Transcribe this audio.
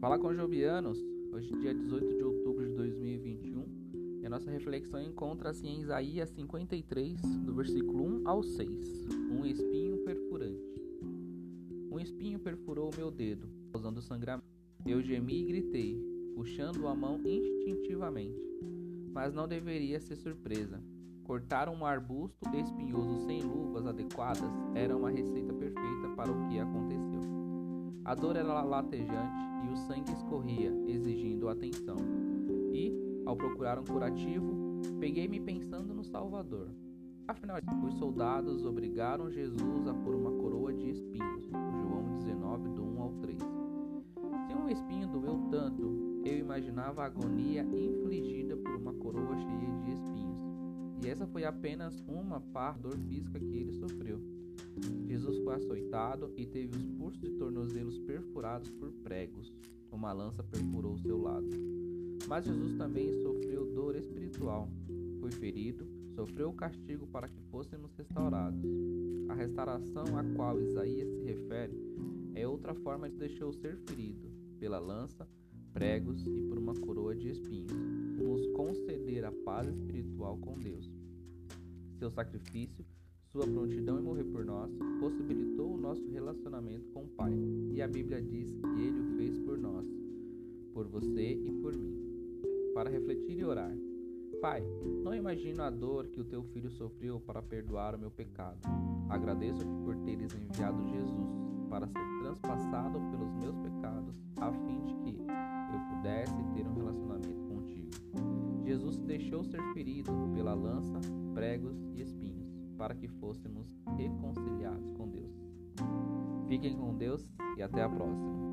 Olá, conjobianos! Hoje, dia 18 de outubro de 2021, e a nossa reflexão encontra-se em Isaías 53, do versículo 1 ao 6. Um espinho perfurante. Um espinho perfurou o meu dedo, causando sangramento. Eu gemi e gritei, puxando a mão instintivamente. Mas não deveria ser surpresa. Cortar um arbusto espinhoso sem luvas adequadas era uma receita perfeita para o que aconteceu. A dor era latejante e o sangue escorria, exigindo atenção. E, ao procurar um curativo, peguei-me pensando no Salvador. Afinal, os soldados obrigaram Jesus a pôr uma coroa de espinhos. João 19, do 1 ao 3. Se um espinho doeu tanto, eu imaginava a agonia infligida por uma coroa cheia de espinhos. E essa foi apenas uma parte dor física que ele sofreu. Jesus foi açoitado e teve os pulsos e tornozelos perfurados por pregos. Uma lança perfurou o seu lado. Mas Jesus também sofreu dor espiritual. Foi ferido, sofreu o castigo para que fôssemos restaurados. A restauração a qual Isaías se refere é outra forma de deixou ser ferido pela lança, pregos e por uma coroa de espinhos. Nos conceder a paz espiritual com Deus. Seu sacrifício sua prontidão em morrer por nós possibilitou o nosso relacionamento com o Pai, e a Bíblia diz que Ele o fez por nós, por você e por mim. Para refletir e orar. Pai, não imagino a dor que o teu filho sofreu para perdoar o meu pecado. Agradeço-te por teres enviado Jesus para ser transpassado pelos meus pecados, a fim de que eu pudesse ter um relacionamento contigo. Jesus deixou ser ferido pela lança, pregos e para que fôssemos reconciliados com Deus. Fiquem com Deus e até a próxima.